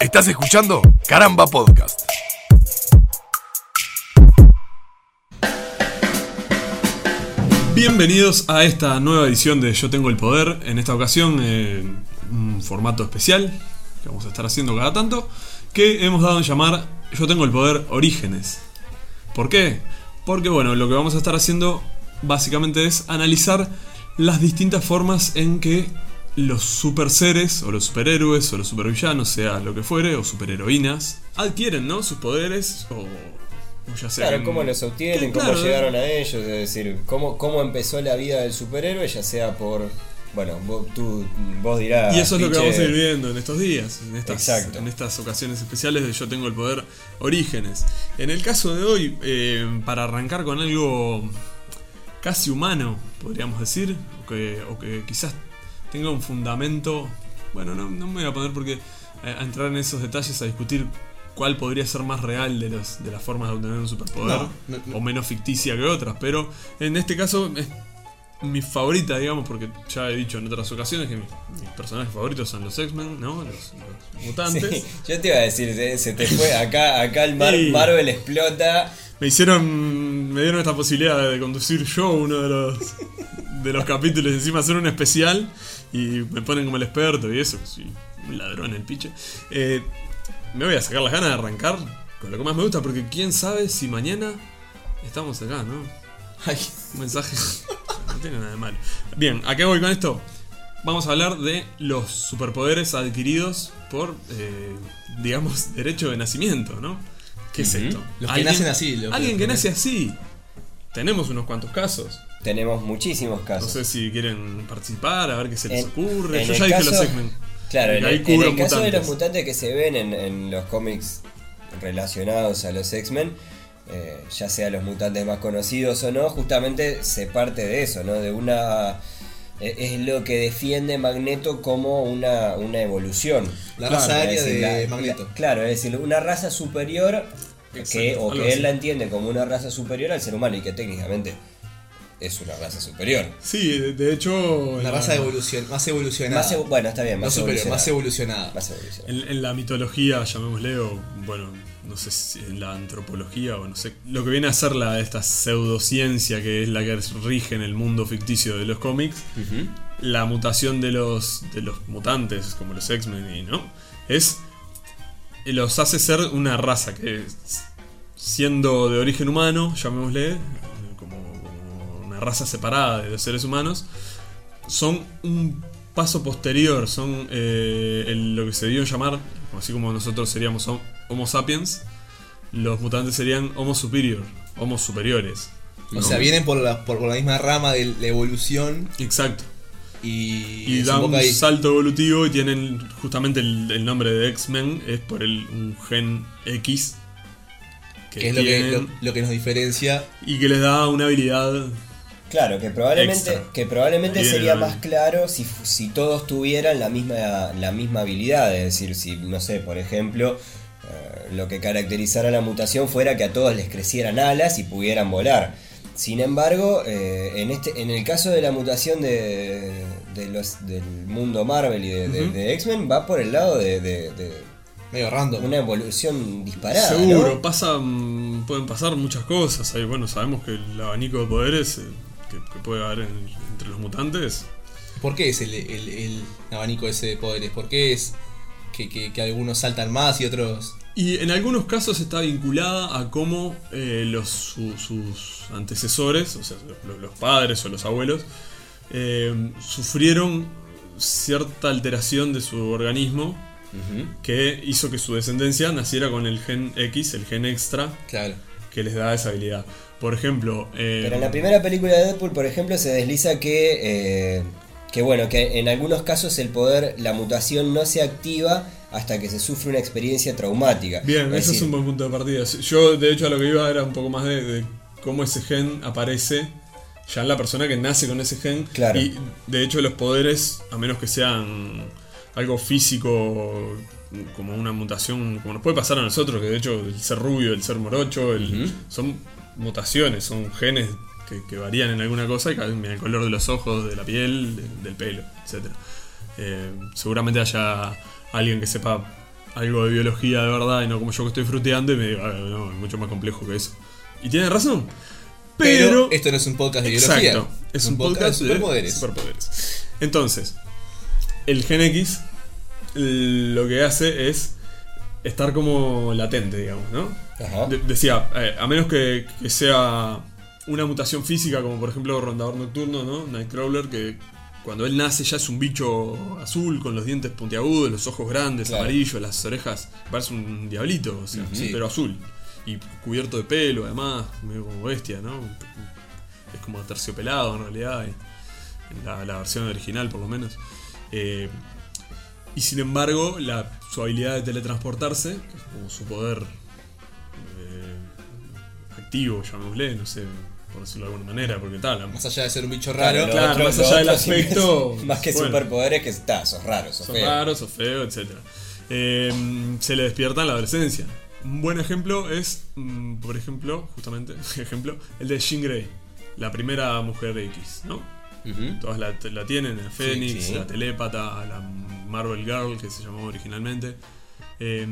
Estás escuchando Caramba Podcast. Bienvenidos a esta nueva edición de Yo Tengo el Poder. En esta ocasión, eh, un formato especial que vamos a estar haciendo cada tanto, que hemos dado en llamar Yo Tengo el Poder Orígenes. ¿Por qué? Porque, bueno, lo que vamos a estar haciendo básicamente es analizar las distintas formas en que los super seres, o los superhéroes, o los supervillanos, sea lo que fuere, o superheroínas, adquieren, ¿no? Sus poderes, o, o ya sea. Claro, en- cómo los obtienen, cómo claro, llegaron a ellos, es decir, cómo, cómo empezó la vida del superhéroe, ya sea por. Bueno, vos, tú, vos dirás. Y eso es lo que vamos a ir viendo en estos días, en estas, Exacto. en estas ocasiones especiales de Yo Tengo el Poder Orígenes. En el caso de hoy, eh, para arrancar con algo casi humano, podríamos decir, o que, o que quizás tenga un fundamento, bueno, no, no me voy a poner porque eh, a entrar en esos detalles a discutir cuál podría ser más real de, los, de las formas de obtener un superpoder, No, no, no. o menos ficticia que otras, pero en este caso es mi favorita, digamos, porque ya he dicho en otras ocasiones que mis, mis personajes favoritos son los X-Men, ¿no? Los, los mutantes. Sí, yo te iba a decir, se, se te fue. Acá, acá el Mar- Sí. Marvel explota. Me hicieron, me dieron esta posibilidad de conducir yo uno de los, de los capítulos y encima hacer un especial y me ponen como el experto y eso, soy un ladrón el piche. Eh, me voy a sacar las ganas de arrancar con lo que más me gusta porque quién sabe si mañana estamos acá, ¿no? Ay, Un mensaje. no tiene nada de malo. Bien, ¿a qué voy con esto? Vamos a hablar de los superpoderes adquiridos por, eh, digamos, derecho de nacimiento, ¿no? ¿Qué es esto? Los que nacen así, los que- alguien que nace así. Tenemos unos cuantos casos. Tenemos muchísimos No casos. sé si quieren participar, a ver qué se les En- ocurre. en Yo el ya dije caso- los X-Men. Claro, en el, en cubro el caso de los mutantes que se ven en, en los cómics relacionados a los X-Men, eh, ya sea los mutantes más conocidos o no, justamente se parte de eso, ¿no? De una. eh, Es lo que defiende Magneto como una, una evolución. la Claro, raza decir, de la- Magneto. la- claro, es decir, una raza superior que, o que así. él la entiende como una raza superior al ser humano y que técnicamente es una raza superior. Sí, de, hecho. Una raza la- evolucion más evolucionada. Más evo- bueno, está bien, no más superior, más evolucionada. evolucionada. Más evolucionada. En, en la mitología, llamémosle, o bueno, no sé si en la antropología o no sé, lo que viene a ser la, esta pseudociencia que es la que rige en el mundo ficticio de los cómics, la mutación de los, de los mutantes, como los X-Men y no, es. los hace ser una raza que, siendo de origen humano, llamémosle, una raza separada de los seres humanos, son un paso posterior, son eh, el- lo que se dio llamar, así como nosotros seríamos hom- Homo sapiens, los mutantes serían Homo superior, Homo superiores. O sea, vienen por la, por la misma rama de la evolución Exacto. y, Y dan un ahí. salto evolutivo y tienen justamente el, el nombre de X-Men, es por el, un gen X que, que es lo que, lo que nos diferencia. y que les da una habilidad. Claro, que probablemente, Extra. que probablemente Bien, sería más claro si, si todos tuvieran la misma, la misma habilidad. Es decir, si, no sé, por ejemplo, eh, lo que caracterizara la mutación fuera que a todos les crecieran alas y pudieran volar. Sin embargo, eh, en, este, en el caso de la mutación de, de los, del mundo Marvel y de, de- Ujú. de X-Men, va por el lado de, Medio random. una evolución disparada. Seguro, ¿no? pasan, pueden pasar muchas cosas. Ahí, bueno, sabemos que el abanico de poderes eh, que, que puede haber en- entre los mutantes. ¿Por qué es el, el- el abanico ese de poderes? ¿Por qué es que, que- que algunos saltan más y otros.? Y en algunos casos está vinculada a cómo eh, los, su- sus antecesores, o sea, los, los padres o los abuelos, eh, sufrieron cierta alteración de su organismo que hizo que su descendencia naciera con el gen X, el gen extra, Claro. que les da esa habilidad. Por ejemplo, eh, Pero en la primera película de Deadpool, por ejemplo, se desliza que, eh, que bueno, que en algunos casos el poder, la mutación no se activa hasta que se sufre una experiencia traumática. Bien, Es eso es decir, un buen punto de partida. Yo, de hecho, a lo que iba era un poco más de, de cómo ese gen aparece ya en la persona que nace con ese gen. Claro. Y de hecho, los poderes, a menos que sean algo físico, como una mutación, como nos puede pasar a nosotros, que de hecho el ser rubio, el ser morocho, el- son mutaciones, son genes que, que varían en alguna cosa y cambian el color de los ojos, de la piel, de- del pelo, etc. seguramente haya alguien que sepa algo de biología de verdad y no como yo que estoy fruteando y me digo, "Ah, no, es mucho más complejo que eso. Y tiene razón. Pero, Pero, esto no es un podcast de biología. exacto, es un, podcast, de de superpoderes. superpoderes. Entonces, el Gen X lo que hace es estar como latente, digamos, ¿no? De- decía, eh, a menos que, que sea una mutación física, como por ejemplo Rondador Nocturno, ¿no? Nightcrawler, que cuando él nace ya es un bicho azul, con los dientes puntiagudos, los ojos grandes, Claro. amarillos, las orejas, parece un diablito, o sea, Sí. pero azul. Y cubierto de pelo, además, medio como bestia, ¿no? Es como terciopelado en realidad, en la, la versión original por lo menos. Eh, y sin embargo, la, su habilidad de teletransportarse, que es como su poder eh, activo, llamémosle, no sé, por decirlo de alguna manera, porque tal, Más allá de ser un bicho raro. claro, otro- más allá del aspecto, Más que bueno. superpoderes que está, sos raro, sos son feo. raros, o feo, etc. Eh, se le despierta en la adolescencia. Un buen ejemplo es, mm, por ejemplo, justamente, ejemplo, el de Jean Grey, la primera mujer X, ¿no? Ujú. Todas la, la tienen, la Fénix, sí. la Telépata, la Marvel Girl, que se llamó originalmente. Eh,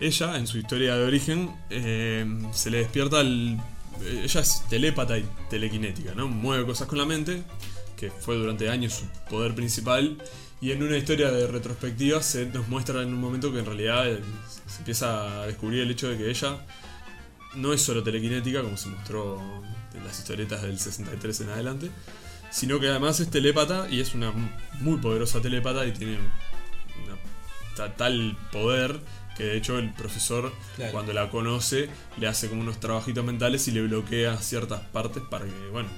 ella, en su historia de origen, eh, se le despierta el... Ella es telépata y telequinética, ¿no? Mueve cosas con la mente, que fue durante años su poder principal. Y en una historia de retrospectiva se nos muestra en un momento que en realidad eh, se empieza a descubrir el hecho de que ella no es solo telequinética, como se mostró en las historietas del 63 en adelante, sino que además es telépata y es una muy poderosa telépata y tiene una ta- tal poder que de hecho el profesor Claro. cuando la conoce le hace como unos trabajitos mentales y le bloquea ciertas partes para que, bueno,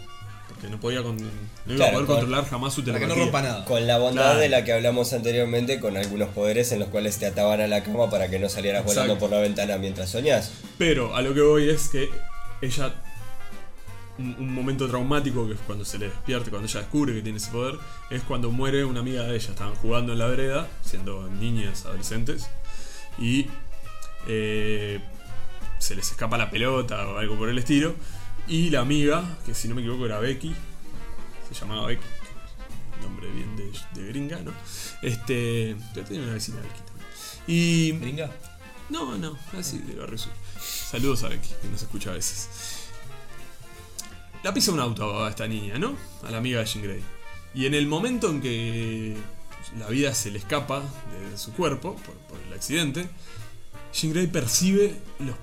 porque no podía con- no iba a poder con- controlar jamás su Para que telepatía. no rompa nada. Con la bondad Claro. de la que hablamos anteriormente, con algunos poderes en los cuales te ataban a la cama para que no salieras volando Exacto. por la ventana mientras soñás. Pero a lo que voy es que ella. Un, un momento traumático que es cuando se le despierte, cuando ella descubre que tiene ese poder, es cuando muere una amiga de ella. Estaban jugando en la vereda, siendo niñas, adolescentes, y eh, se les escapa la pelota o algo por el estilo. Y la amiga, que si no me equivoco era Becky, se llamaba Becky, nombre bien de, de gringa, ¿no? Este. Yo tenía una vecina Becky también. Y. Gringa. No, no, así de Barrio Sur. Saludos a Becky, que nos escucha a veces. La pisa un auto a esta niña, ¿no? A la amiga de Jean Grey. Y en el momento en que la vida se le escapa de su cuerpo por, por el accidente, Jean Grey percibe los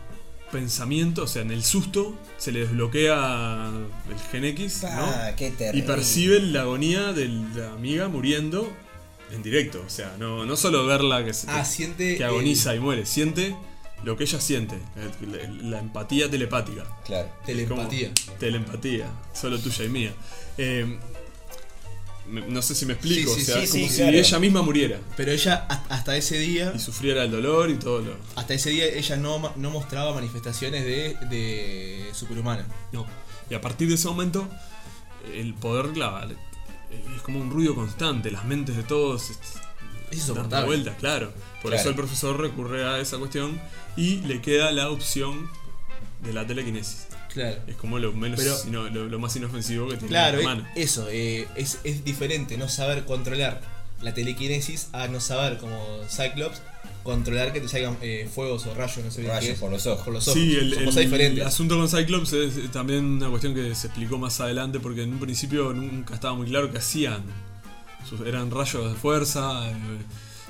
pensamientos, o sea, en el susto se le desbloquea el gen X, ¿no? Ah, qué terrible. Y percibe la agonía de la amiga muriendo en directo. O sea, no, no solo verla que, se- Ah, siente. que agoniza y muere, siente lo que ella siente, la, la empatía telepática. Claro. el- Telepatía. Teleempatía, solo tuya y mía. Eh, no sé si me explico, Sí, sí, o sea, sí, como si claro. ella misma muriera Pero ella, hasta ese día. y sufriera el dolor y todo lo. Hasta ese día ella no, no mostraba manifestaciones de, de superhumana. No. Y a partir de ese momento, el poder la, es como un ruido constante, las mentes de todos Es dando insoportable. vueltas, claro. Por Claro. eso el profesor recurre a esa cuestión y le queda la opción de la telequinesis. Claro. Es como lo menos Pero- lo, lo más inofensivo que tiene Claro, la eh, mano. eso, eh, es, es diferente no saber controlar la telequinesis a no saber, como Cyclops, controlar que te salgan eh, fuegos o rayos, no sé bien qué Rayos es, por los ojos. por los ojos. Sí, el, Son el- cosas diferentes. el asunto con Cyclops es también una cuestión que se explicó más adelante porque en un principio nunca estaba muy claro qué hacían. Eran rayos de fuerza eh,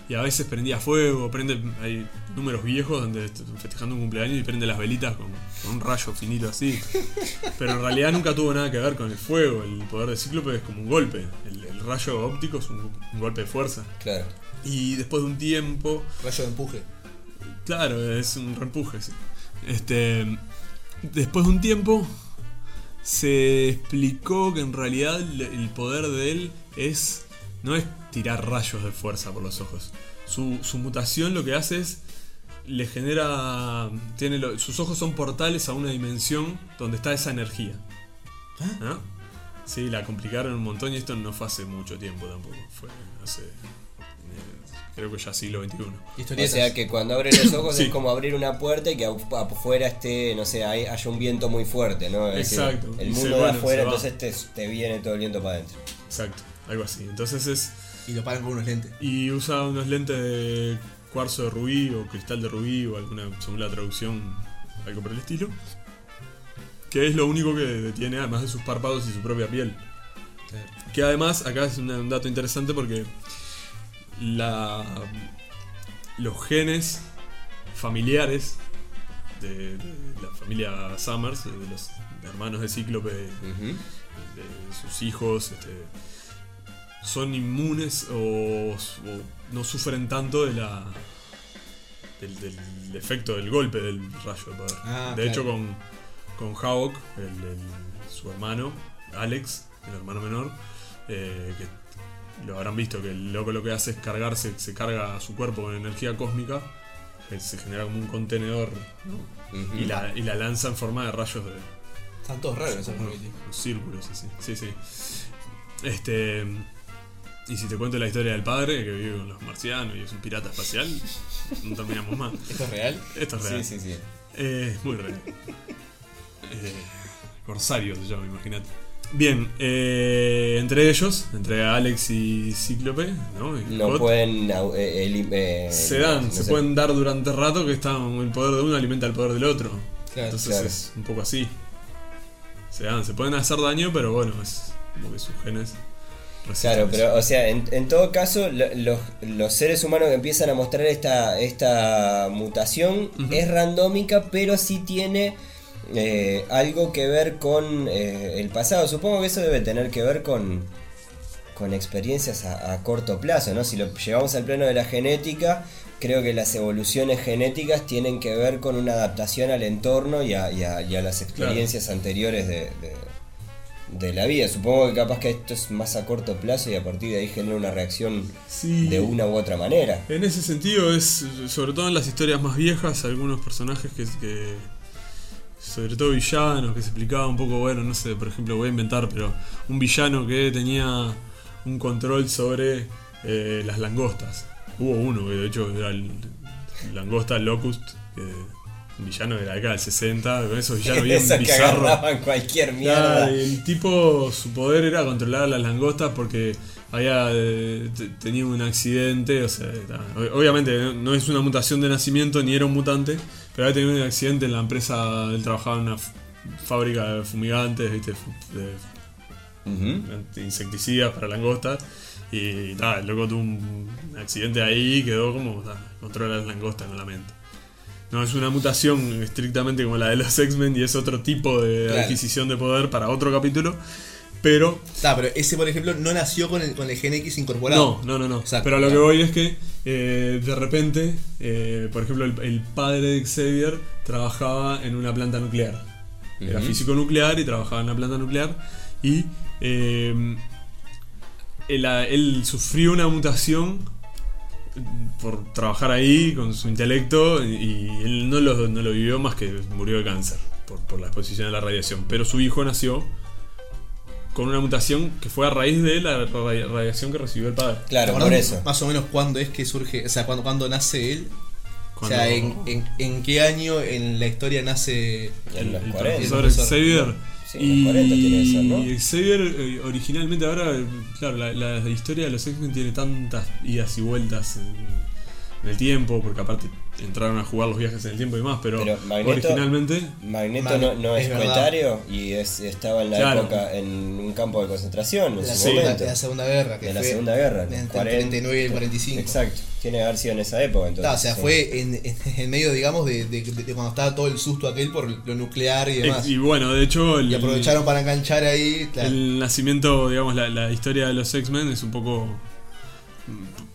y a veces prendía fuego, prende, hay números viejos donde est- festejando un cumpleaños y prende las velitas con, con un rayo finito así. Pero en realidad nunca tuvo nada que ver con el fuego, el poder de Cíclope es como un golpe, el, el rayo óptico es un- un golpe de fuerza. Claro. Y después de un tiempo, Rayo de empuje. Claro, es un reempuje, sí. Este. Después de un tiempo. Se explicó que en realidad el poder de él es. No es tirar rayos de fuerza por los ojos. Su, su mutación lo que hace es. Le genera. Tiene lo- sus ojos son portales a una dimensión donde está esa energía. ¿Ah? Sí, la complicaron un montón y esto no fue hace mucho tiempo tampoco. Fue hace. eh, creo que ya siglo XXI. O sea que cuando abres los ojos Sí. es como abrir una puerta y que afu- afuera esté, no sé, hay- haya un viento muy fuerte, ¿no? Es decir, Exacto. el mundo se- de bueno, afuera, entonces te, te viene todo el viento para adentro. Exacto, algo así. Entonces es. Y lo paran con unos lentes. Y usa unos lentes de cuarzo de rubí o cristal de rubí o alguna, según la traducción, algo por el estilo. Que es lo único que detiene, además de sus párpados y su propia piel. Que además, acá es un dato interesante porque la, los genes familiares de, de la familia Summers, de los hermanos de Cíclope, de sus hijos, este, son inmunes o, o no sufren tanto de la del, del efecto del golpe del rayo de poder. Ah, de hecho, con, con Hawk, el- el- su hermano, Alex, el hermano menor, eh, que lo habrán visto, que el loco lo que hace es cargarse, se carga a su cuerpo con energía cósmica, que se genera como un contenedor ¿no? Y, la, y la lanza en forma de rayos de, Están todos raros esos círculos así. Sí, sí. Este. Y si te cuento la historia del padre que vive con los marcianos y es un pirata espacial, no terminamos más. ¿Esto es real? Esto es real. Sí, sí, sí. Eh, es muy real. Eh, Corsario se llama, imagínate. Bien, eh, entre ellos, entre Alex y Cíclope, ¿no? Y No Hot, pueden. eh, eh, se dan, no se sé. pueden dar durante rato que está el poder de uno alimenta el poder del otro. Claro, Entonces claro. es un poco así. Se dan, se pueden hacer daño, pero bueno, es como que sus genes. Claro, pero o sea, en, en todo caso, lo- los, los seres humanos que empiezan a mostrar esta, esta mutación es randómica, pero sí tiene eh, algo que ver con eh, el pasado. Supongo que eso debe tener que ver con, con experiencias a, a corto plazo, ¿no? Si lo llevamos al plano de la genética, creo que las evoluciones genéticas tienen que ver con una adaptación al entorno y a, y a- y a las experiencias anteriores de, de- de la vida. Supongo que capaz que esto es más a corto plazo y a partir de ahí genera una reacción Sí. de una u otra manera. En ese sentido es, sobre todo en las historias más viejas, algunos personajes que, que sobre todo villanos, que se explicaba un poco, bueno, no sé, por ejemplo, voy a inventar, pero un villano que tenía un control sobre eh, las langostas. Hubo uno que de hecho era el langosta Locust, que villano de la década del 60, con esos villanos bien Esos que bizarros. agarraban cualquier mierda. el tipo, su poder era controlar las langostas porque había eh, te- tenido un accidente, o sea, ta, obviamente no, no es una mutación de nacimiento ni era un mutante, pero había tenido un accidente en la empresa, él trabajaba en una fábrica de fumigantes, ¿viste? De insecticidas para langostas. Y ta, el loco tuvo un accidente ahí y quedó como, ta, controla las langostas con la mente. No es una mutación estrictamente como la de los X-Men y es otro tipo de Claro. adquisición de poder para otro capítulo. Pero Está, pero ese, por ejemplo, no nació con el, con el gen X incorporado. no, no, no, no. Exacto, Pero a lo que voy es que eh, de repente, eh, por ejemplo, el, el padre de Xavier trabajaba en una planta nuclear. Era físico nuclear y trabajaba en la planta nuclear. Y eh, él, él sufrió una mutación por trabajar ahí con su intelecto y, él no lo, no lo vivió más que murió de cáncer por, por la exposición a la radiación. Pero su hijo nació con una mutación que fue a raíz de la radi- radiación que recibió el padre. Claro, ¿Te por eso. Más o menos cuándo es que surge, o sea, cuándo, cuándo nace él. Cuando O sea, en, en, en qué año en la historia nace. En los el 40. profesor profesor. Xavier. Sí, los 40 tiene ser, ¿no? y Xavier eh, originalmente ahora, claro, la, la historia de los X-Men tiene tantas idas y vueltas en, en el tiempo, porque aparte entraron a jugar los viajes en el tiempo y más, pero, Pero Magneto- originalmente Magneto Mag- no, no es, es y es, estaba en la Claro. época en un campo de concentración en De la, su segunda, momento. de la Segunda Guerra. Que De la fue Segunda Guerra, en Entre el el 40. 39 y el 45. Exacto, tiene que haber sido en esa época. Entonces, Está, o sea, sí. fue en, en, en medio, digamos, de, de- de cuando estaba todo el susto aquel por lo nuclear y demás. y bueno, de hecho el, y aprovecharon para enganchar ahí. claro. el nacimiento, digamos, la, la historia de los X-Men es un poco...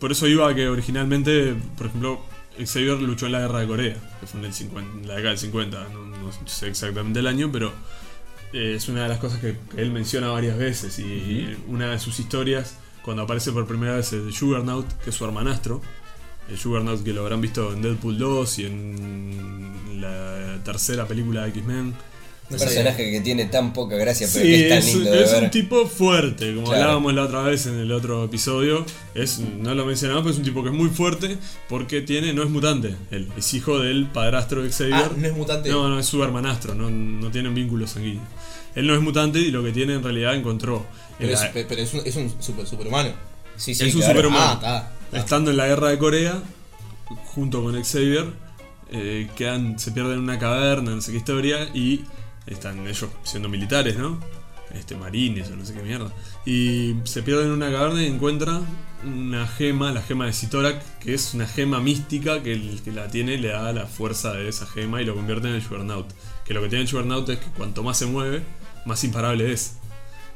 Por eso iba a que originalmente, por ejemplo, Xavier luchó en la guerra de Corea, que fue en, el 50 en la década del 50, no, no sé exactamente el año, pero eh, es una de las cosas que, que él menciona varias veces. Y, y una de sus historias, cuando aparece por primera vez el Juggernaut, que es su hermanastro, el Juggernaut que lo habrán visto en Deadpool 2 y en la tercera película de X-Men. Un personaje que tiene tan poca gracia, pero Sí, que es tan es, lindo de es ver. un tipo fuerte, como Claro. hablábamos la otra vez en el otro episodio. Es, no lo mencionamos, pero es un tipo que es muy fuerte porque tiene, no es mutante, él es hijo del padrastro de Xavier. Ah, no es mutante. No, no, es su hermanastro, no, no tienen vínculos sanguíneos. Él no es mutante y lo que tiene en realidad encontró. en pero, es, la- pero es un, es un super, superhumano. Sí, sí, es un superhumano. Ah, está. está. Estando en la guerra de Corea, junto con Xavier, eh, quedan, se pierden en una caverna, no sé qué historia, y están ellos siendo militares, ¿no? Este, marines o no sé qué mierda. Y se pierden en una caverna y encuentran una gema, la gema de Sitorak, que es una gema mística que el que la tiene le da la fuerza de esa gema y lo convierte en el Juggernaut. Que lo que tiene el Juggernaut es que cuanto más se mueve, más imparable es.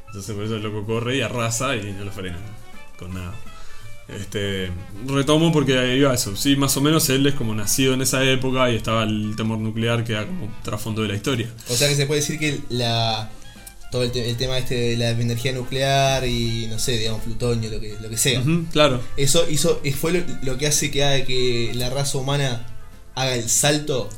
Entonces por eso el loco corre y arrasa y no lo frena con nada. Este, retomo porque iba eso. Sí, más o menos él es como nacido en esa época y estaba el temor nuclear que era como trasfondo de la historia. O sea que se puede decir que la todo el, te- el tema este de la energía nuclear y no sé, digamos, plutonio, lo que, lo que sea. Claro. Eso hizo, fue lo, lo que hace que haga que la raza humana haga el salto.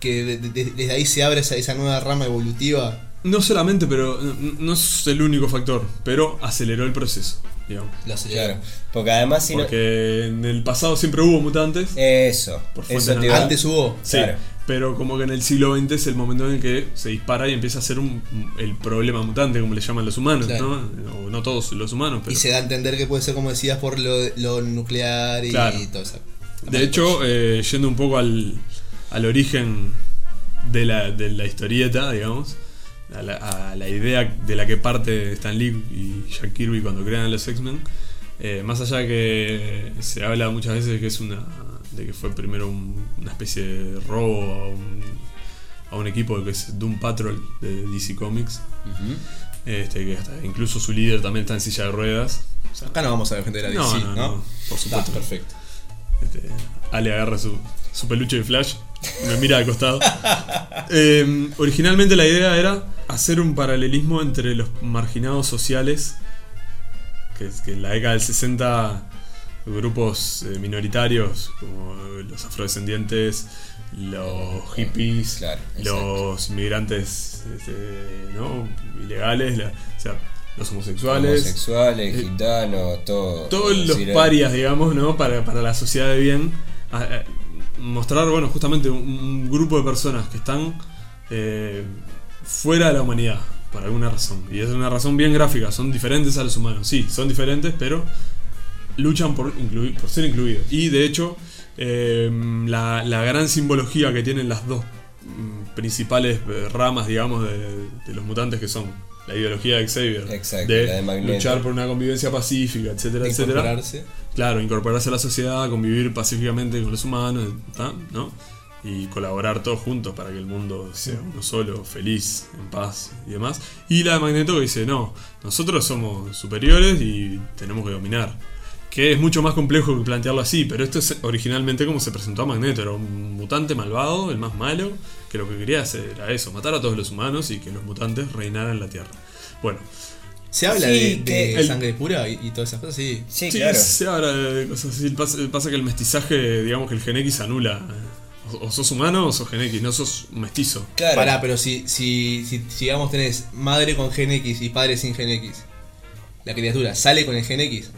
Que de- de- de- desde ahí se abre esa, esa nueva rama evolutiva. No solamente, pero n- no es el único factor, pero aceleró el proceso, digamos. Lo aceleró. Claro. Porque además si no- Porque en el pasado siempre hubo mutantes. Eso. Por eso te Antes hubo. Sí, claro. pero como que en el siglo XX es el momento en el que se dispara y empieza a ser un, el problema mutante, como le llaman los humanos, Claro. ¿no? O no todos los humanos, pero... Y se da a entender que puede ser, como decías, por lo, lo nuclear y, Claro. todo eso. De hecho, eh, yendo un poco al, al origen de la, de la historieta, digamos, a la, a la idea de la que parte Stan Lee y Jack Kirby cuando crean los X-Men, eh, más allá de que se habla muchas veces de que es una de que fue primero un- una especie de robo a un, a un equipo que es Doom Patrol de DC Comics, este, que hasta incluso su líder también está en silla de ruedas. Acá no vamos a defender a DC, No, ¿no? no, no, por Está, supuesto. perfecto. Este, Ale agarra su, su peluche de Flash, me mira al costado. Eh, originalmente la idea era hacer un paralelismo entre los marginados sociales, que, es que en la década del 60 grupos eh, minoritarios como los afrodescendientes, los hippies, Claro, los inmigrantes este, ¿no? ilegales, la- o sea, los homosexuales, Homosexuales, Eh, gitanos, todo. todos los parias, digamos, ¿no? Para, para la sociedad de bien. Mostrar, bueno, justamente un, grupo de personas que están eh, fuera de la humanidad, por alguna razón. Y es una razón bien gráfica, son diferentes a los humanos. Sí, son diferentes, pero luchan por, ser incluidos. Y de hecho, eh, la, la gran simbología que tienen las dos mm, principales eh, ramas, digamos, de los mutantes que son la ideología de Xavier, Exacto, de, luchar por una convivencia pacífica, etcétera, De etcétera. incorporarse. Claro, incorporarse a la sociedad, convivir pacíficamente con los humanos. Y colaborar todos juntos para que el mundo sea uno solo, feliz, en paz y demás. Y la de Magneto que dice, no, nosotros somos superiores y tenemos que dominar. Que es mucho más complejo que plantearlo así, pero esto es originalmente como se presentó a Magneto. Era un mutante malvado, el más malo, que lo que quería hacer era eso, matar a todos los humanos y que los mutantes reinaran la Tierra. Bueno, Se habla Sí, de, de que el- sangre pura y, y todas esas cosas, sí. Sí, Sí, claro. se habla de cosas así. Pasa, pasa que el mestizaje, digamos que el gen X anula. O, o sos humano o sos gen X, no sos mestizo. Claro. Pará, pero si, si, si, si, digamos tenés madre con gen X y padre sin gen X, la criatura sale con el gen X,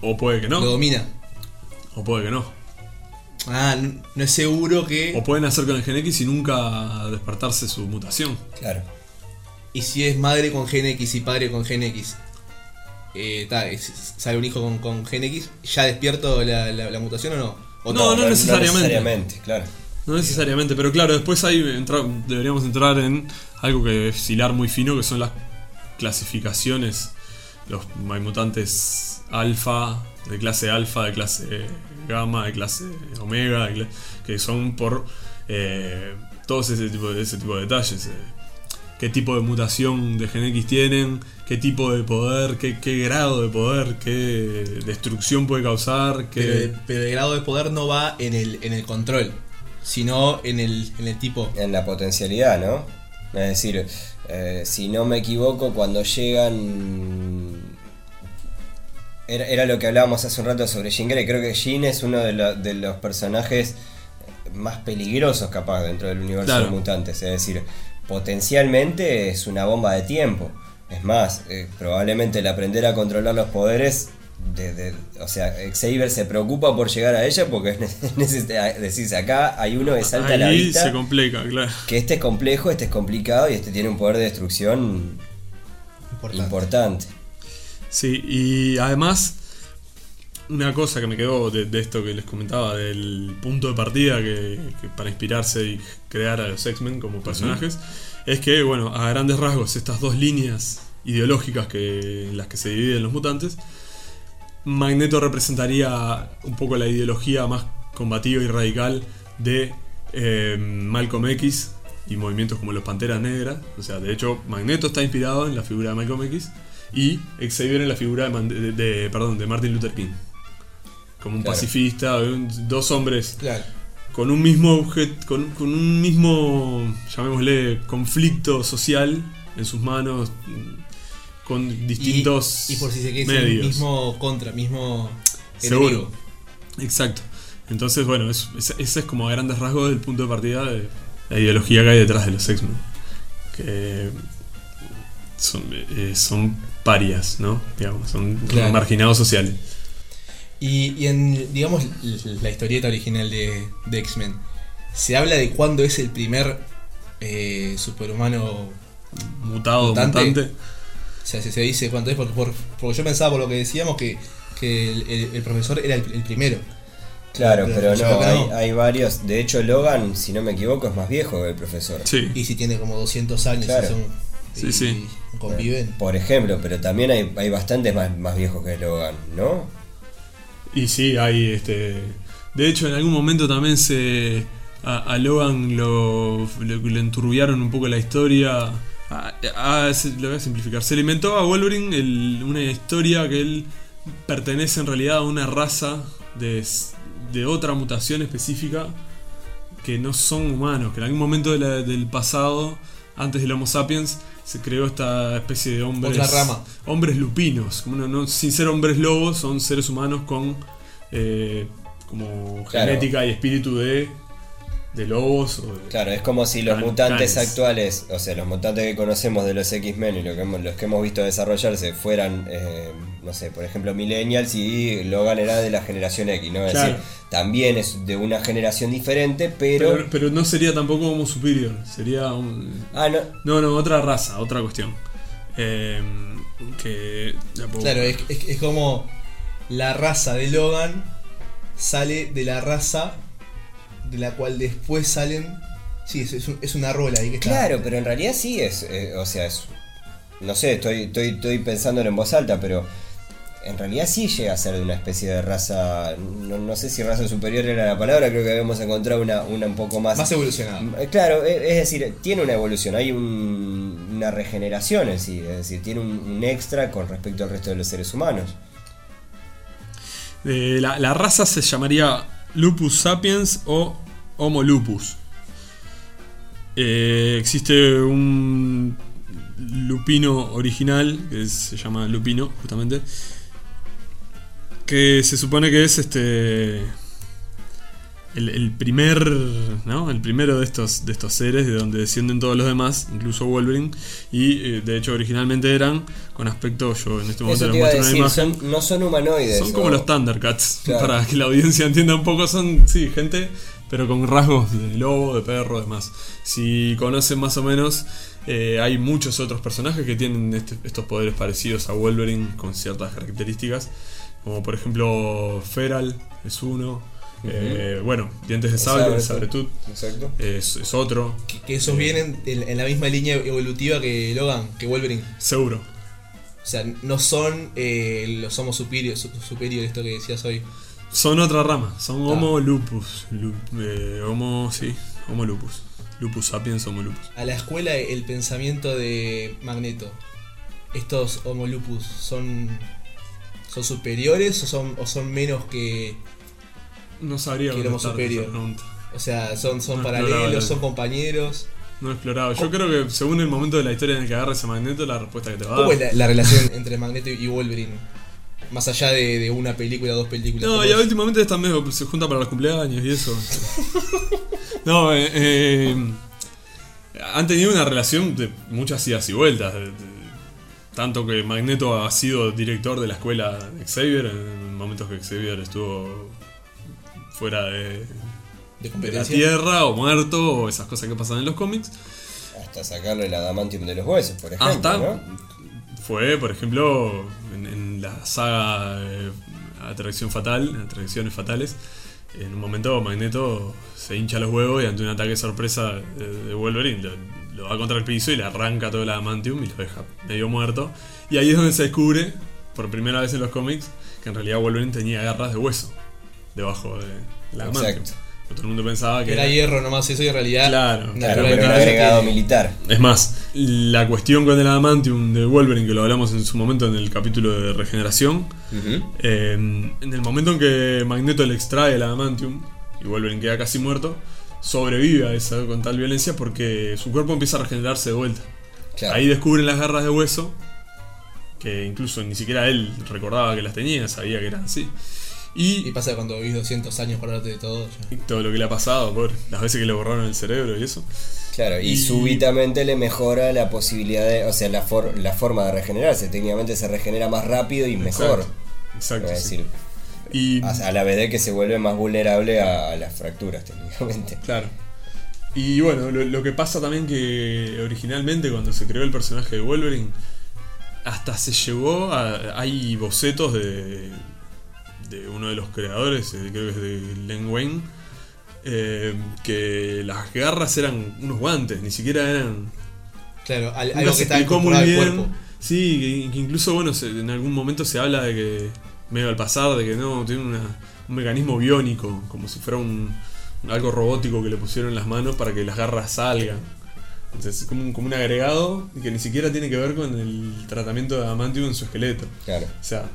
O puede que lo no. domina. O puede que no. Ah, no es seguro que. O pueden hacer con el gen X y nunca despertarse su mutación. Claro. Y si es madre con gen X y padre con gen X, eh, ta, es- sale un hijo con, con gen X, ¿ya despierto la, la- la mutación o no? O No, no necesariamente. necesariamente, claro. No necesariamente, pero claro, después ahí entra- deberíamos entrar en algo que es hilar muy fino, que son las clasificaciones. Los hay mutantes alfa, de clase alfa, de clase gamma, de clase omega, de que son por eh, todos ese tipo, de, ese tipo de detalles. eh. qué tipo de mutación de gen X tienen, qué tipo de poder, qué, qué grado de poder, qué destrucción puede causar, qué... Pero, pero el grado de poder no va en el, en el control, sino en el, en el tipo. En la potencialidad, ¿no? Es decir, eh, si no me equivoco, cuando llegan. Era, era lo que hablábamos hace un rato sobre Jean Grey. Creo que Jean es uno de, lo- de los personajes más peligrosos, capaz, dentro del universo Claro. de mutantes. Es decir, potencialmente es una bomba de tiempo. Es más, eh, probablemente el aprender a controlar los poderes. de- de- o sea, Xavier se preocupa por llegar a ella porque decís acá hay uno que salta a la vista se complica, claro. que este es complejo, este es complicado y este tiene un poder de destrucción Importante. importante. Sí, y además una cosa que me quedó de, de esto que les comentaba, del punto de partida que, que para inspirarse y crear a los X-Men como personajes, es que, bueno, a grandes rasgos, estas dos líneas ideológicas que, en las que se dividen los mutantes, Magneto representaría un poco la ideología más combativa y radical de eh, Malcolm X y movimientos como los Panteras Negras. O sea, de hecho, Magneto está inspirado en la figura de Malcolm X y Xavier en la figura de, Man- de- de- perdón, de Martin Luther King. Como un Claro. pacifista, un- dos hombres Claro. con un mismo objeto, con, con un mismo, llamémosle, conflicto social en sus manos, con distintos y, y por si se quiere medios. mismo contra, mismo Seguro. enemigo. Exacto. Entonces, bueno, es- es- ese es como a grandes rasgos el punto de partida de la ideología que hay detrás de los X-Men. Que son, eh, son parias, ¿no? Digamos, son Claro. marginados sociales. Y, y en, digamos, la historieta original de, de X-Men, se habla de cuándo es el primer eh, superhumano. Mutado, Mutante. mutante. O sea, se, se dice cuánto es, porque, por- porque yo pensaba por lo que decíamos que, que el, el- el profesor era el, el primero. Claro, Pero no, hay, hay varios. De hecho, Logan, si no me equivoco, es más viejo que el profesor. Sí. Y si tiene como 200 años Claro. y son. Sí, y sí. conviven. Por ejemplo, pero también hay, hay bastantes más, más viejos que Logan, ¿no? Y sí, hay este. De hecho, en algún momento también se. A, a Logan lo, lo- le enturbiaron un poco la historia. A- a- se- lo voy a simplificar. Se le inventó a Wolverine el- una historia que él pertenece en realidad a una raza de, de otra mutación específica que no son humanos. Que en algún momento de la- del pasado, antes del Homo sapiens, se creó esta especie de hombres. Otra rama. Hombres lupinos. Como no, no- sin ser hombres lobos, son seres humanos con eh, como Claro. genética y espíritu de, de lobos. o de- Claro, es como si los mutantes actuales, o sea, los mutantes que conocemos de los X-Men y lo que hemos- los que hemos visto desarrollarse fueran, eh, no sé, por ejemplo, Millennials y Logan era de la generación X, ¿no? Es Claro. decir, también es de una generación diferente, pero. pero, pero no sería tampoco Homo superior. Sería un. ah, no. No, no, otra raza, otra cuestión. Eh, que. ya puedo- Claro, es, es- es como la raza de Logan sale de la raza de la cual después salen. Sí, es, es un- es una rola ahí que está. Claro, pero en realidad sí es, eh, o sea, es, no sé, estoy, estoy, estoy pensándolo en voz alta, pero en realidad sí llega a ser de una especie de raza, no, no sé si raza superior era la palabra, creo que habíamos encontrado una, una un poco más... Más evolucionado. Eh, Claro, e- es decir, tiene una evolución, hay un- una regeneración en sí, es decir, tiene un, un extra con respecto al resto de los seres humanos. Eh, la, la raza se llamaría Lupus sapiens o Homo lupus. Eh, existe un lupino original, que se llama lupino, justamente, que se supone que es este el, el primer, ¿no? El primero de estos, de estos seres de donde descienden todos los demás, incluso Wolverine, y eh, de hecho originalmente eran con aspecto, yo en este momento les muestro una imagen. son- no son humanoides. Son o- como los Thundercats, Claro. para que la audiencia entienda un poco, son, sí, gente, pero con rasgos de lobo, de perro, demás. Si conocen más o menos, eh, hay muchos otros personajes que tienen este- estos poderes parecidos a Wolverine con ciertas características, como por ejemplo Feral es uno, eh, bueno, Dientes de Sable. Sabretooth Exacto. es, es otro, Que, que esos vienen en, en la misma línea evolutiva que Logan, que Wolverine. seguro. O sea, no son eh, los Homo superior, su- superior, esto que decías hoy. Son otra rama, son. Homo lupus, lu- eh, Homo, sí, Homo lupus, Lupus sapiens, Homo lupus. A la escuela, el pensamiento de Magneto. ¿Estos Homo lupus son, son superiores o son, o son menos que. No sabría Que Homo superior. O sea, son, son No, paralelos, son compañeros? No he explorado. Yo creo que según el momento de la historia en el que agarres a Magneto, la respuesta que te va a ¿Cómo dar. es la, la relación entre Magneto y Wolverine? Más allá de, de una película, dos películas. No, ¿cómo ya es? últimamente están medio, se junta para los cumpleaños y eso. no, eh, eh, han tenido una relación de muchas idas y vueltas. de- de- tanto que Magneto ha sido director de la escuela de Xavier en momentos que Xavier estuvo fuera de, de de la. Tierra o muerto o esas cosas que pasan en los cómics. Hasta sacarle el adamantium de los huesos, por ejemplo. Hasta ¿no? fue, por ejemplo, en, en la saga eh, atracción fatal, atracciones fatales. En un momento Magneto se hincha los huevos y ante un ataque sorpresa de, de Wolverine lo, lo va contra el piso y le arranca todo el adamantium y lo deja medio muerto. Y ahí es donde se descubre, por primera vez en los cómics, que en realidad Wolverine tenía garras de hueso debajo de la adamantium. Todo el mundo pensaba que Era hierro nomás eso y en realidad. Claro, Claro, pero Naturalmente agregado militar. Es más, la cuestión con el adamantium de Wolverine, que lo hablamos en su momento en el capítulo de regeneración, eh, en el momento en que Magneto le extrae el adamantium y Wolverine queda casi muerto, sobrevive a esa con tal violencia porque su cuerpo empieza a regenerarse de vuelta. Claro. Ahí descubren las garras de hueso, que incluso ni siquiera él recordaba que las tenía, sabía que eran así. Y, Y pasa cuando vivís 200 años por de todo. ya. y todo lo que le ha pasado, por las veces que le borraron el cerebro y eso. Claro, y, Y- súbitamente le mejora la posibilidad de, o sea, la, for- la forma de regenerarse. Técnicamente se regenera más rápido y mejor. Exacto. Es sí. decir, Y, a, a la vez de que se vuelve más vulnerable a, a las fracturas, técnicamente. Claro. Y bueno, lo, lo que pasa también que originalmente cuando se creó el personaje de Wolverine, hasta se llegó a... Hay bocetos de, de uno de los creadores, eh, creo que es de Len Wayne, eh, que las garras eran unos guantes, ni siquiera eran... Claro, al- algo que está explicó muy bien. cuerpo. Sí, que, que incluso bueno, se- en algún momento se habla de que, medio al pasar, de que no, tiene una- un mecanismo biónico, como si fuera un, algo robótico que le pusieron en las manos para que las garras salgan. Entonces es como un, como un agregado que ni siquiera tiene que ver con el tratamiento de adamantium en su esqueleto. Claro. O sea,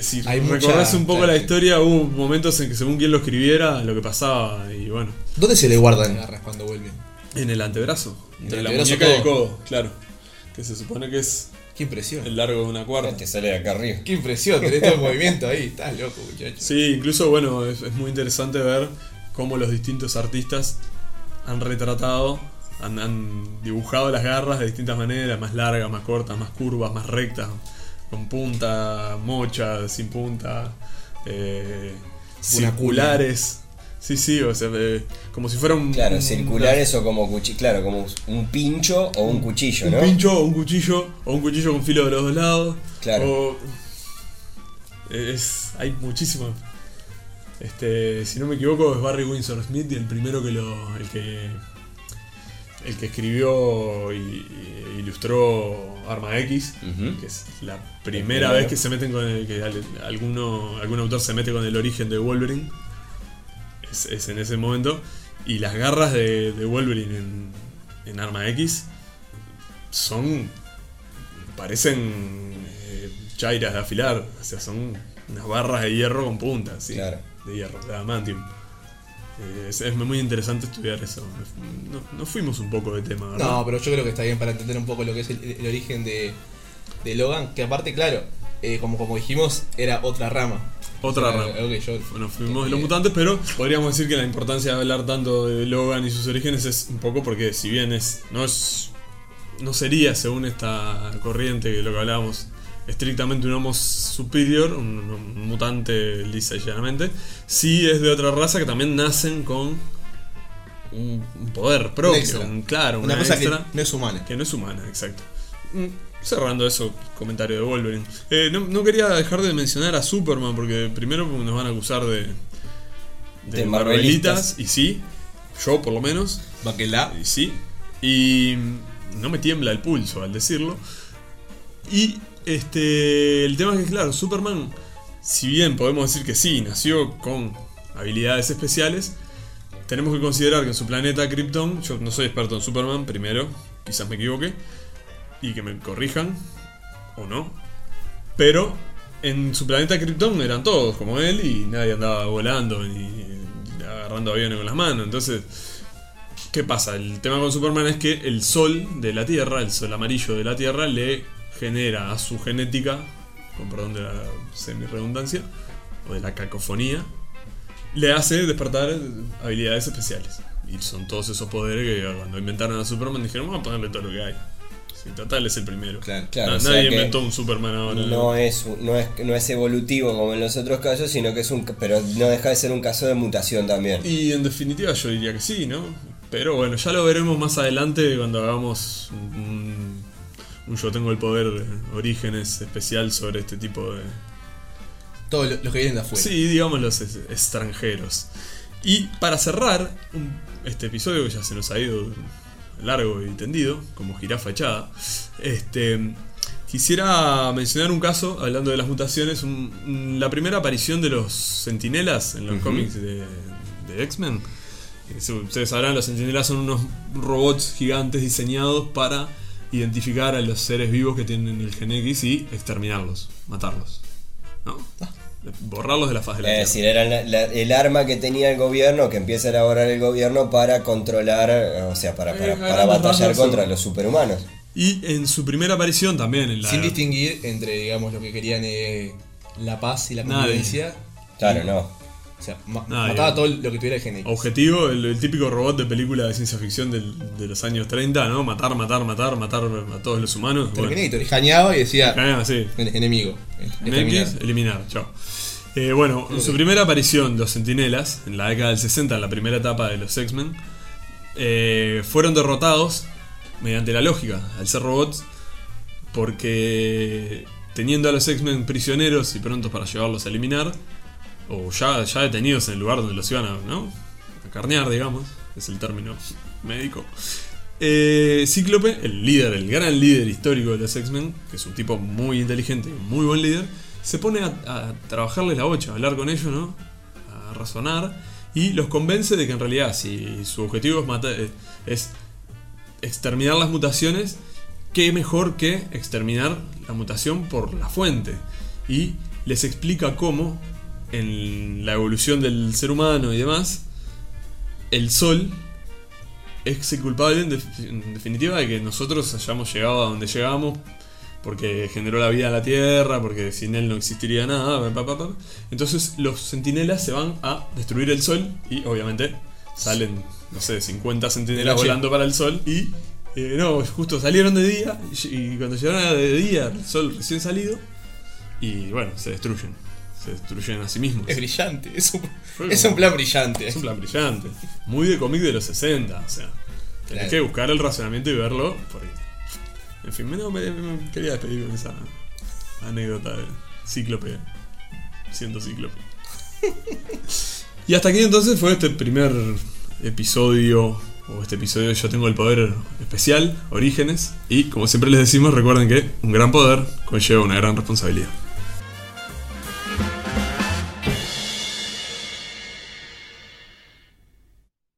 si Hay mucha- un poco la historia, hubo momentos en que según quien lo escribiera, lo que pasaba, y bueno, ¿Dónde se le guardan garras cuando vuelven? en el antebrazo, entre el la antebrazo muñeca y el codo, claro. Que se supone que es Qué impresión. el largo de una cuarta. Te sale de acá arriba. Qué impresión, tenés todo el movimiento ahí. Estás loco, muchacho. Sí, incluso bueno, es, es muy interesante ver cómo los distintos artistas han retratado, han, han dibujado las garras de distintas maneras, más largas, más cortas, más curvas, más rectas, con punta, mocha, sin punta, eh, circulares. Sí, sí, o sea, eh, como si fuera un. Claro, un- circulares o como cuchillo. Claro, como un pincho o un cuchillo, Un ¿no? pincho o un cuchillo, o un cuchillo con filo de los dos lados. Claro. O- es, hay muchísimos. Este, si no me equivoco, es Barry Windsor Smith y el primero que lo. el que. El que escribió y, y ilustró Arma X, que es la primera vez que se meten con el, que al- alguno, algún autor se mete con el origen de Wolverine. Es, es en ese momento. Y las garras de, de Wolverine en, en Arma X son. parecen eh, chairas de afilar. O sea, son unas barras de hierro con puntas, sí, Claro. De hierro, de adamantium. Es, es muy interesante estudiar eso. No, no fuimos un poco de tema, ¿verdad? No, pero yo creo que está bien para entender un poco lo que es el, el origen de, de Logan. Que aparte, claro, eh, como, como dijimos, era otra rama. Otra O sea, rama. yo- Bueno, fuimos de eh, los mutantes, pero podríamos decir que la importancia de hablar tanto de Logan y sus orígenes es un poco porque si bien es no es no sería según esta corriente que lo que hablábamos estrictamente un homo superior, un, un mutante lisa y llanamente, sí es de otra raza que también nacen con un, un poder propio, extra. un- claro, Una una, cosa extra que no es humana. que no es humana, exacto. Mm, Cerrando eso, comentario de Wolverine. Eh, no, no quería dejar de mencionar a Superman porque primero nos van a acusar de, de, De Marvelitas, Marvelitas. y sí, yo por lo menos, Baquelá. y sí, y no me tiembla el pulso al decirlo. Y este el tema es que, claro, Superman, si bien podemos decir que sí, nació con habilidades especiales, tenemos que considerar que en su planeta Krypton, yo no soy experto en Superman, primero, quizás me equivoque, y que me corrijan, o no, pero en su planeta Krypton eran todos como él y nadie andaba volando ni agarrando aviones con las manos, entonces... ¿Qué pasa? El tema con Superman es que el sol de la Tierra, el sol amarillo de la Tierra, le genera a su genética, con perdón de la semi-redundancia, o de la cacofonía, le hace despertar habilidades especiales. Y son todos esos poderes que cuando inventaron a Superman dijeron, vamos a ponerle todo lo que hay. Si total es el primero. Claro. Claro, nadie inventó un Superman ahora. No es, no, es, no es evolutivo como en los otros casos, sino que es un. Pero no deja de ser un caso de mutación también. Y en definitiva yo diría que sí, ¿no? Pero bueno, ya lo veremos más adelante cuando hagamos un, un Yo tengo el poder de orígenes especial sobre este tipo de, Todos lo- los que vienen de afuera. Sí, digamos los es- extranjeros. Y para cerrar un- este episodio que ya se nos ha ido largo y tendido, como jirafa echada, este, quisiera mencionar un caso, hablando de las mutaciones, un- un- la primera aparición de los sentinelas en los cómics de, de X-Men. Eh, Ustedes sabrán, los sentinelas son unos robots gigantes diseñados para identificar a los seres vivos que tienen el gen X y exterminarlos, matarlos. ¿No? Borrarlos de la faz de la Es Tierra. decir, era la- la- el arma que tenía el gobierno, que empieza a elaborar el gobierno para controlar, eh, o sea, para, para, Eh, para batallar contra los superhumanos. Y en su primera aparición también en la. Sin distinguir entre, digamos, lo que querían eh, la paz y la Nadie. convivencia. Claro, y- no. O sea, ma- mataba todo lo que tuviera el GNX. Objetivo, el, el típico robot de película de ciencia ficción del- de los años 30, ¿no? Matar, matar, matar, matar a todos los humanos. Bueno, Terminator, escaneaba y decía sí. enemigo. En exterminar. X, eliminar, chao. Eh, bueno, en su primera aparición, los Sentinelas, en la década del 60, en la primera etapa de los X-Men, eh, fueron derrotados mediante la lógica, al ser robots, porque teniendo a los X-Men prisioneros y prontos para llevarlos a eliminar, o ya, ya detenidos en el lugar donde los iban a, ¿no? a carnear, digamos, es el término médico. Eh, Cíclope, el líder, el gran líder histórico de los X-Men, que es un tipo muy inteligente muy buen líder, se pone a, a trabajarles la bocha, a hablar con ellos, ¿no? A razonar y los convence de que en realidad si su objetivo es matar, eh, es exterminar las mutaciones, qué mejor que exterminar la mutación por la fuente. Y les explica cómo en la evolución del ser humano y demás, el sol es el culpable en, def- en definitiva de que nosotros hayamos llegado a donde llegamos porque generó la vida en la Tierra, porque sin él no existiría nada. pa, pa, pa. Entonces los centinelas se van a destruir el Sol y obviamente salen, no sé, 50 centinelas Noche. volando para el Sol y... eh, no, justo salieron de día y, y cuando llegaron a de día, el sol recién salido, y bueno, se destruyen. Se destruyen a sí mismos. Es brillante, es un, es como- un plan brillante. Es un plan brillante. Muy de cómic de los 60. O sea, tenés Claro. que buscar el razonamiento y verlo. Porque, en fin, no, me, me quería despedir con esa anécdota de Cíclope. Siendo Cíclope. y hasta aquí entonces fue este primer episodio. O este episodio de Yo tengo el poder especial, Orígenes. Y como siempre les decimos, recuerden que un gran poder conlleva una gran responsabilidad.